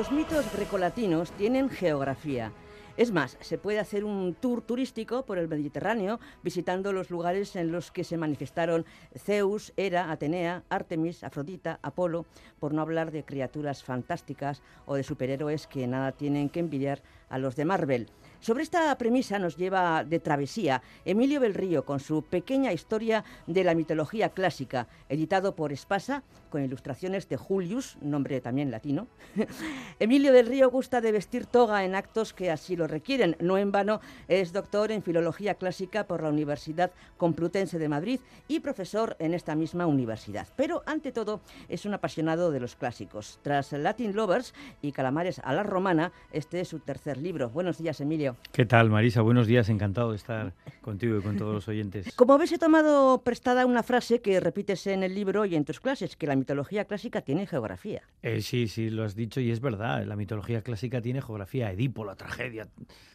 Los mitos grecolatinos tienen geografía. Es más, se puede hacer un tour turístico por el Mediterráneo visitando los lugares en los que se manifestaron Zeus, Hera, Atenea, Artemis, Afrodita, Apolo, por no hablar de criaturas fantásticas o de superhéroes que nada tienen que envidiar a los de Marvel. Sobre esta premisa nos lleva de travesía Emilio Belrío con su pequeña historia de la mitología clásica, editado por Espasa, con ilustraciones de Julius, nombre también latino. Emilio del Río gusta de vestir toga en actos que así lo requieren. No en vano es doctor en Filología Clásica por la Universidad Complutense de Madrid y profesor en esta misma universidad. Pero ante todo es un apasionado de los clásicos. Tras Latin Lovers y Calamares a la Romana, este es su tercer libro. Buenos días, Emilio. ¿Qué tal, Marisa? Buenos días, encantado de estar contigo y con todos los oyentes. Como ves, he tomado prestada una frase que repites en el libro y en tus clases, que la mitología clásica tiene geografía. Eh, sí, sí, lo has dicho y es verdad. La mitología clásica tiene geografía. Edipo, la tragedia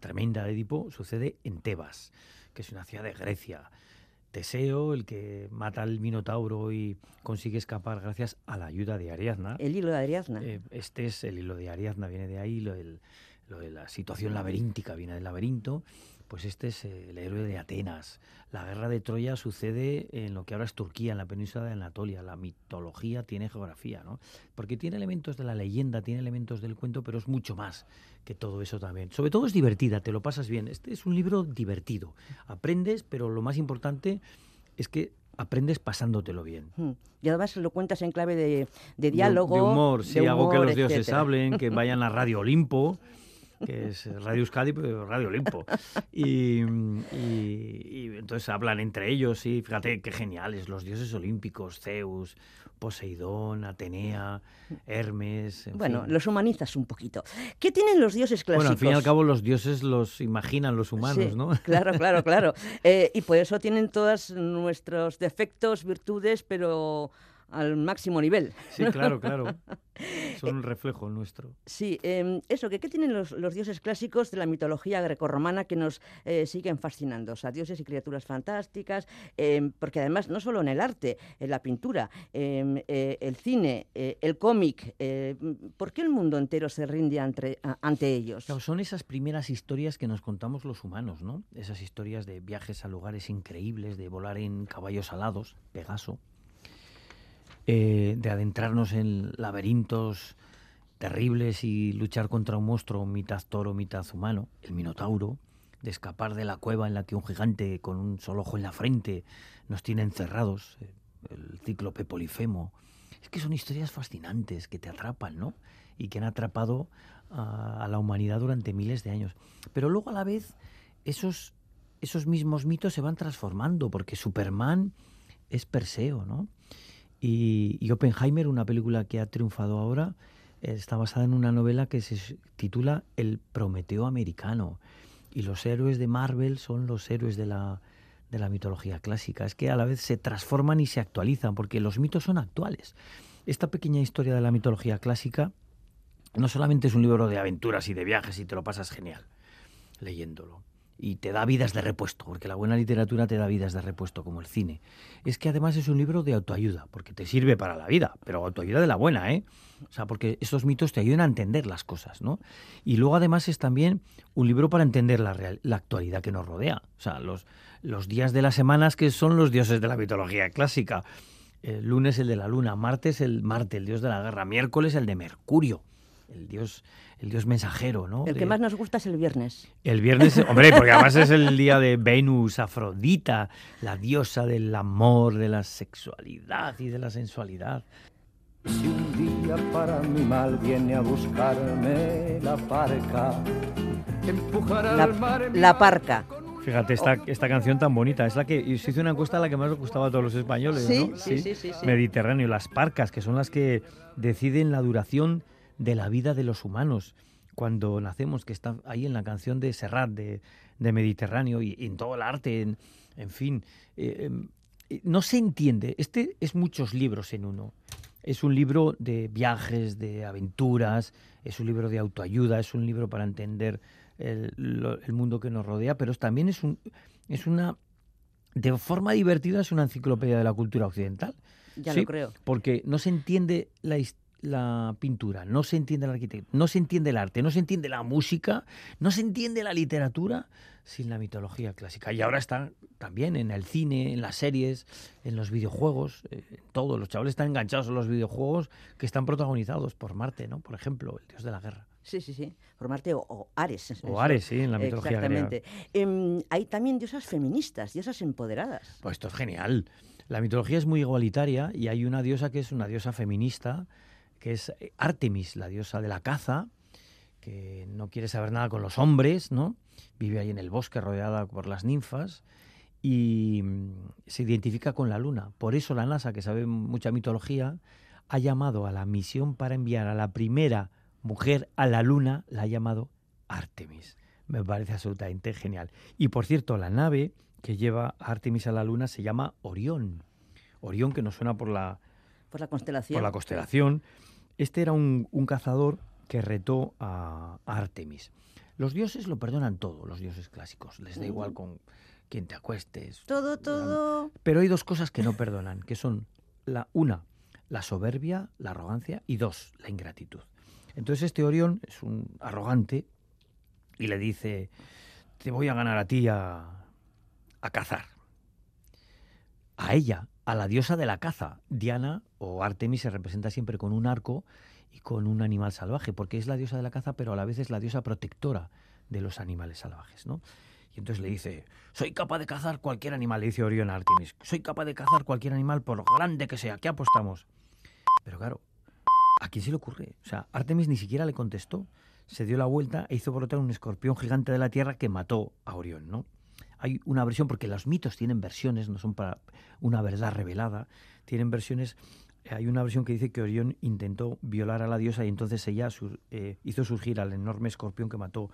tremenda de Edipo, sucede en Tebas, que es una ciudad de Grecia. Teseo, el que mata al Minotauro y consigue escapar gracias a la ayuda de Ariadna. El hilo de Ariadna. Eh, este es el hilo de Ariadna, viene de ahí, lo del lo de la situación laberíntica viene del laberinto, pues este es el héroe de Atenas. La guerra de Troya sucede en lo que ahora es Turquía, en la península de Anatolia. La mitología tiene geografía, ¿no? Porque tiene elementos de la leyenda, tiene elementos del cuento, pero es mucho más que todo eso también. Sobre todo es divertida, te lo pasas bien. Este es un libro divertido. Aprendes, pero lo más importante es que aprendes pasándotelo bien. Hmm. Y además lo cuentas en clave de, diálogo. De, humor, sí, hago que los dioses hablen, que vayan a Radio Olimpo que es Radio Euskadi, pero Radio Olimpo. Y, entonces hablan entre ellos y fíjate qué geniales, los dioses olímpicos, Zeus, Poseidón, Atenea, Hermes. bueno, los humanizas un poquito. ¿Qué tienen los dioses clásicos? Bueno, al fin y al cabo los dioses los imaginan los humanos, ¿no? Claro, claro, claro. Eh, y por eso tienen todos nuestros defectos, virtudes, pero al máximo nivel. Sí, claro, claro. Son un reflejo nuestro. Sí, em, eso, que ¿qué tienen los, dioses clásicos de la mitología grecorromana que nos eh, siguen fascinando? O sea, dioses y criaturas fantásticas, em, porque además no solo en el arte, en la pintura, em, eh, el cine, eh, el cómic, ¿por qué el mundo entero se rinde ante, ante ellos? son esas primeras historias que nos contamos los humanos, ¿no? Esas historias de viajes a lugares increíbles, de volar en caballos alados, Pegaso, eh, de adentrarnos en laberintos terribles y luchar contra un monstruo mitad toro, mitad humano, el Minotauro, de escapar de la cueva en la que un gigante con un solo ojo en la frente nos tiene encerrados, eh, el cíclope Polifemo. Es que son historias fascinantes que te atrapan, ¿no? Y que han atrapado a, a la humanidad durante miles de años. Pero luego a la vez esos, esos mismos mitos se van transformando, porque Superman es Perseo, ¿no? Y, Oppenheimer, una película que ha triunfado ahora, está basada en una novela que se titula El Prometeo americano. Y los héroes de Marvel son los héroes de la, de la mitología clásica. Es que a la vez se transforman y se actualizan, porque los mitos son actuales. Esta pequeña historia de la mitología clásica no solamente es un libro de aventuras y de viajes y te lo pasas genial leyéndolo y te da vidas de repuesto, porque la buena literatura te da vidas de repuesto, como el cine. Es que además es un libro de autoayuda, porque te sirve para la vida, pero autoayuda de la buena, ¿eh? O sea, porque estos mitos te ayudan a entender las cosas, ¿no? Y luego además es también un libro para entender la, la actualidad que nos rodea. O sea, los, los días de las semanas que son los dioses de la mitología clásica. El lunes el de la luna, martes el Marte, el dios de la guerra, miércoles el de Mercurio el dios, el dios mensajero, ¿no? El que más nos gusta es el viernes. El viernes, hombre, porque además es el día de Venus, Afrodita, la diosa del amor, de la sexualidad y de la sensualidad. Si un día para mi mal viene a buscarme la parca, la, mar la parca. Fíjate, esta, esta canción tan bonita, es la que se hizo una encuesta la que más le gustaba a todos los españoles, ¿no? Sí, sí, sí, sí, Mediterráneo, las parcas, que son las que deciden la duración de la vida de los humanos cuando nacemos, que está ahí en la canción de Serrat, de, Mediterráneo, y, en todo el arte, en, fin. Eh, em, eh, no se entiende. Este es muchos libros en uno. Es un libro de viajes, de aventuras, es un libro de autoayuda, es un libro para entender el, mundo que nos rodea, pero también es, un, es una, de forma divertida, es una enciclopedia de la cultura occidental. Ya lo creo. Porque no se entiende la historia la pintura, no se entiende la arquitectura, no se entiende el arte, no se entiende la música, no se entiende la literatura sin la mitología clásica. Y ahora está también en el cine, en las series, en los videojuegos, eh, todos los chavales están enganchados a los videojuegos que están protagonizados por Marte, ¿no? Por ejemplo, el dios de la guerra. Sí, sí, sí, por Marte o, Ares. O Ares, sí, en la mitología Exactamente. Em, hay también diosas feministas, diosas empoderadas. Pues esto es genial. La mitología es muy igualitaria y hay una diosa que es una diosa feminista, que es eh, Artemis, la diosa de la caza, que no quiere saber nada con los hombres, ¿no? Vive ahí en el bosque rodeada por las ninfas y mm, se identifica con la luna. Por eso la NASA, que sabe mucha mitología, ha llamado a la misión para enviar a la primera mujer a la luna, la ha llamado Artemis. Me parece absolutamente genial. Y por cierto, la nave que lleva a Artemis a la luna se llama Orión. Orión, que nos suena por la, por la constelación. Por la constelación. Este era un, cazador que retó a, Artemis. Los dioses lo perdonan todo, los dioses clásicos. Les da igual con quién te acuestes. Todo, todo. Pero hay dos cosas que no perdonan, que son la una, la soberbia, la arrogancia, y dos, la ingratitud. Entonces este Orión es un arrogante y le dice, te voy a ganar a ti a, a cazar. A ella, a la diosa de la caza. Diana o Artemis se representa siempre con un arco y con un animal salvaje, porque es la diosa de la caza, pero a la vez es la diosa protectora de los animales salvajes, ¿no? Y entonces le dice, soy capaz de cazar cualquier animal, le dice Orión a Artemis, soy capaz de cazar cualquier animal por grande que sea, ¿qué apostamos? Pero claro, ¿a quién se le ocurre? O sea, Artemis ni siquiera le contestó, se dio la vuelta e hizo brotar un escorpión gigante de la tierra que mató a Orión, ¿no? Hay una versión, porque los mitos tienen versiones, no son para una verdad revelada, tienen versiones hay una versión que dice que Orión intentó violar a la diosa y entonces ella eh, hizo surgir al enorme escorpión que mató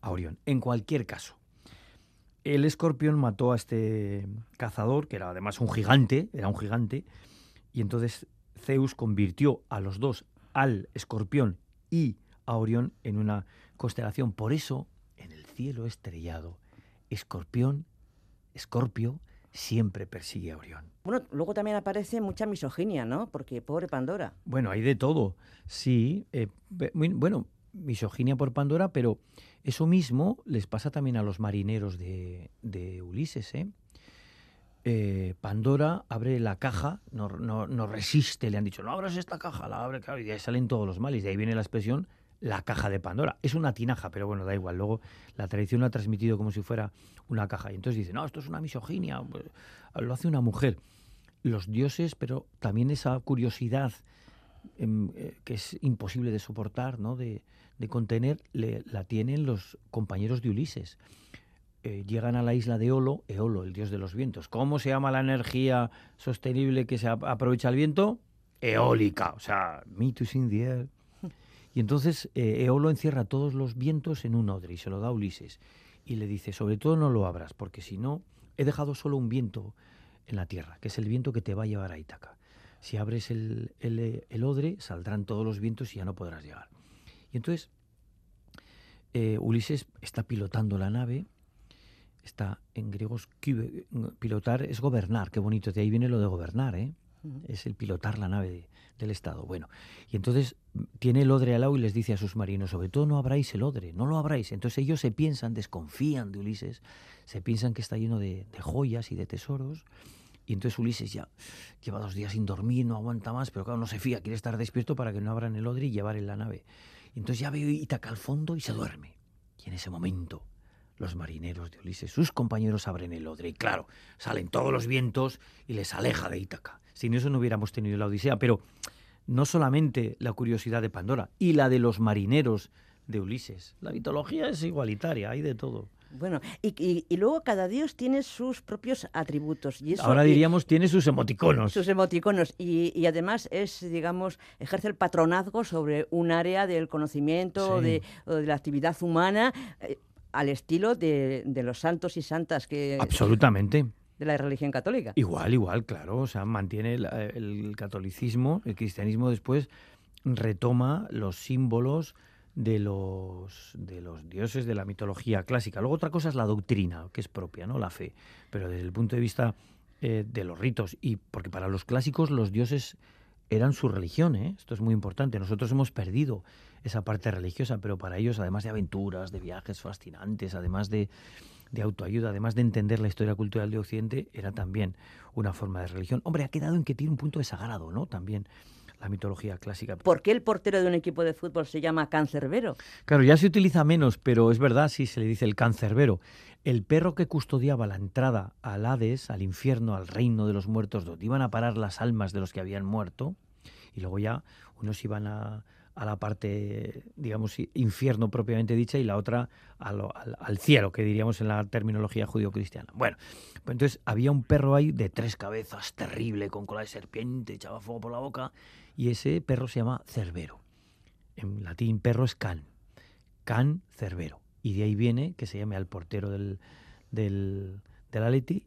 a Orión. En cualquier caso, el escorpión mató a este cazador, que era además un gigante, era un gigante, y entonces Zeus convirtió a los dos, al escorpión y a Orión, en una constelación. Por eso, en el cielo estrellado, escorpión, escorpio, siempre persigue a Orión. Bueno, luego también aparece mucha misoginia, ¿no? Porque pobre Pandora. Bueno, hay de todo. Sí, eh, bueno, misoginia por Pandora, pero eso mismo les pasa también a los marineros de, Ulises, ¿eh? ¿eh? Pandora abre la caja, no, no, resiste, le han dicho, no abras esta caja, la abre, claro, y de ahí salen todos los males, de ahí viene la expresión la caja de Pandora. Es una tinaja, pero bueno, da igual. Luego la tradición lo ha transmitido como si fuera una caja. Y entonces dice, no, esto es una misoginia, lo hace una mujer. Los dioses, pero también esa curiosidad em, eh, que es imposible de soportar, ¿no? de, contener, la tienen los compañeros de Ulises. Eh, llegan a la isla de Eolo, Eolo, el dios de los vientos. ¿Cómo se llama la energía sostenible que se aprovecha el viento? Eólica, o sea, mitos in the air. Y entonces eh, Eolo encierra todos los vientos en un odre y se lo da a Ulises. Y le dice, sobre todo no lo abras, porque si no, he dejado solo un viento en la tierra, que es el viento que te va a llevar a Ítaca. Si abres el, odre, saldrán todos los vientos y ya no podrás llegar. Y entonces eh, Ulises está pilotando la nave, está en griegos, pilotar es gobernar, qué bonito, de ahí viene lo de gobernar, ¿eh? Es el pilotar la nave del Estado. Bueno, y entonces tiene el odre al lado y les dice a sus marinos, sobre todo no abráis el odre, no lo abráis. Entonces ellos se piensan, desconfían de Ulises, se piensan que está lleno de, joyas y de tesoros. Y entonces Ulises ya lleva dos días sin dormir, no aguanta más, pero claro, no se fía, quiere estar despierto para que no abran el odre y llevar en la nave. Y entonces ya ve Ítaca al fondo y se duerme. Y en ese momento los marineros de Ulises, sus compañeros abren el odre y claro, salen todos los vientos y les aleja de Ítaca. Sin eso no hubiéramos tenido la Odisea, pero no solamente la curiosidad de Pandora y la de los marineros de Ulises. La mitología es igualitaria, hay de todo. Bueno, y, luego cada dios tiene sus propios atributos. Y Ahora diríamos tiene sus emoticonos. Sus emoticonos. Y, además es, digamos, ejerce el patronazgo sobre un área del conocimiento de, de, la actividad humana eh, al estilo de, de, los santos y santas que... Absolutamente de la religión católica. Igual, igual, claro. O sea, mantiene el, catolicismo, el cristianismo después retoma los símbolos de los, de los dioses de la mitología clásica. Luego otra cosa es la doctrina, que es propia, ¿no? La fe. Pero desde el punto de vista eh, de los ritos, y porque para los clásicos los dioses eran su religión, ¿eh? esto es muy importante. Nosotros hemos perdido esa parte religiosa, pero para ellos, además de aventuras, de viajes fascinantes, además de, de autoayuda, además de entender la historia cultural de Occidente, era también una forma de religión. Hombre, ha quedado en que tiene un punto de sagrado, ¿no? También la mitología clásica. ¿Por qué el portero de un equipo de fútbol se llama cancerbero? Claro, ya se utiliza menos, pero es verdad, sí se le dice el cancerbero. El perro que custodiaba la entrada al Hades, al infierno, al reino de los muertos, donde iban a parar las almas de los que habían muerto, y luego ya unos iban a, a la parte, digamos, infierno propiamente dicha y la otra al, cielo, que diríamos en la terminología judío-cristiana. Bueno, pues entonces había un perro ahí de tres cabezas, terrible, con cola de serpiente, echaba fuego por la boca, y ese perro se llama Cerbero. En latín perro es can, can Cerbero. Y de ahí viene que se llame al portero del, del, del Atleti,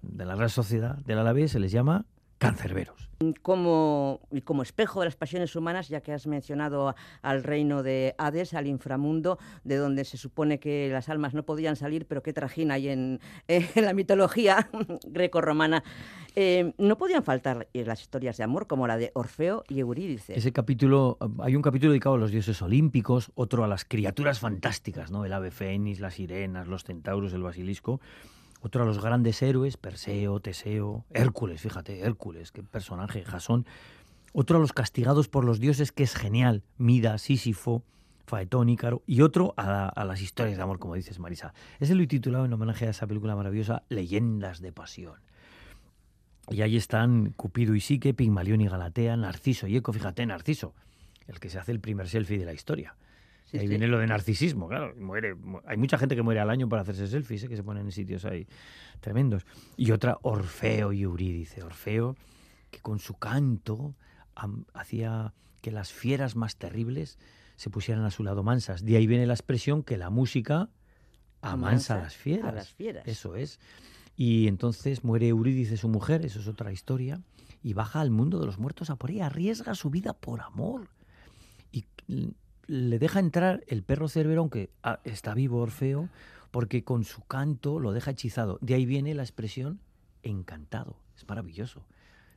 de la Real Sociedad del Alavés, se les llama cancerberos. Como, como espejo de las pasiones humanas, ya que has mencionado al reino de Hades, al inframundo, de donde se supone que las almas no podían salir, pero qué trajín hay en, en la mitología greco-romana. Eh, no podían faltar las historias de amor, como la de Orfeo y Eurídice. Ese capítulo, hay un capítulo dedicado a los dioses olímpicos, otro a las criaturas fantásticas, ¿no? El ave fénix, las sirenas, los centauros, el basilisco otro a los grandes héroes, Perseo, Teseo, Hércules, fíjate, Hércules, qué personaje, Jasón. Otro a los castigados por los dioses, que es genial, Mida, Sísifo, Faetón, Ícaro. Y otro a, las historias de amor, como dices, Marisa. Ese lo he titulado en homenaje a esa película maravillosa, Leyendas de Pasión. Y ahí están Cupido y Sique, Pigmalión y Galatea, Narciso y Eco, fíjate, Narciso, el que se hace el primer selfie de la historia ahí viene lo de narcisismo, claro. Muere, hay mucha gente que muere al año para hacerse selfies, ¿eh? que se ponen en sitios ahí tremendos. Y otra, Orfeo y Eurídice. Orfeo, que con su canto hacía que las fieras más terribles se pusieran a su lado mansas. De ahí viene la expresión que la música amansa, a las fieras. A las fieras. Eso es. Y entonces muere Eurídice, su mujer, eso es otra historia, y baja al mundo de los muertos a por ella, arriesga su vida por amor. Y le deja entrar el perro cerbero, aunque ah, está vivo Orfeo, porque con su canto lo deja hechizado. De ahí viene la expresión encantado. Es maravilloso.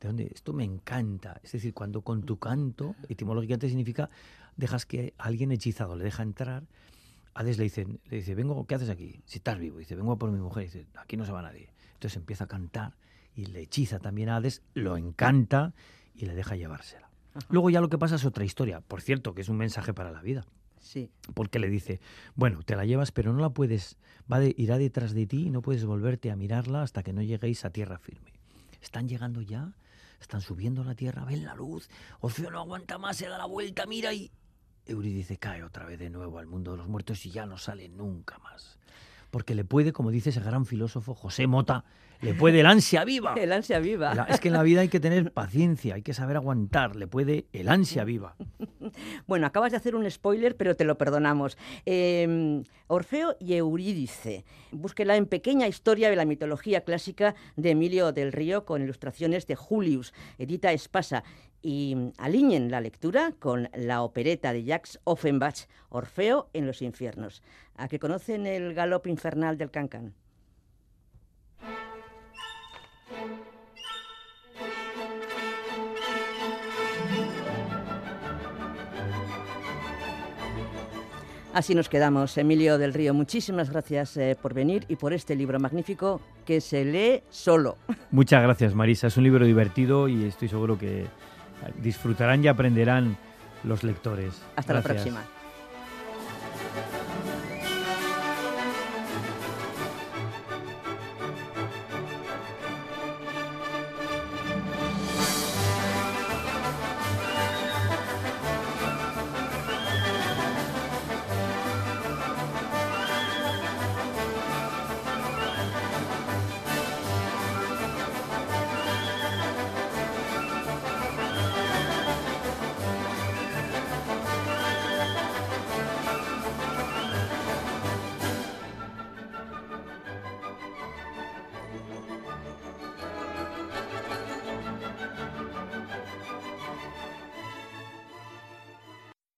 ¿De dónde? Esto me encanta. Es decir, cuando con tu canto, etimológicamente significa dejas que alguien hechizado le deja entrar. Hades le dice, le dice, vengo, ¿qué haces aquí? Si estás vivo. Dice, vengo a por mi mujer. Dice, aquí no se va nadie. Entonces empieza a cantar y le hechiza también a Hades, lo encanta y le deja llevársela. Luego ya lo que pasa es otra historia. Por cierto, que es un mensaje para la vida. Sí. Porque le dice, bueno, te la llevas, pero no la puedes, va de, irá detrás de ti y no puedes volverte a mirarla hasta que no lleguéis a tierra firme. Están llegando ya, están subiendo a la tierra, ven la luz, Orfeo no aguanta más, se da la vuelta, mira y... Eurídice cae otra vez de nuevo al mundo de los muertos y ya no sale nunca más. Porque le puede, como dice ese gran filósofo José Mota, le puede el ansia viva. El ansia viva. es que en la vida hay que tener paciencia, hay que saber aguantar, le puede el ansia viva. Bueno, acabas de hacer un spoiler, pero te lo perdonamos. Em, Orfeo y Eurídice. Búsquela en Pequeña Historia de la Mitología Clásica de Emilio del Río con ilustraciones de Julius, Edita Espasa. Y aliñen la lectura con la opereta de Jacques Offenbach, Orfeo en los infiernos. ¿A que conocen el galop infernal del cancán? Así nos quedamos. Emilio del Río, muchísimas gracias eh, por venir y por este libro magnífico que se lee solo. Muchas gracias, Marisa. Es un libro divertido y estoy seguro que disfrutarán y aprenderán los lectores. Hasta la próxima.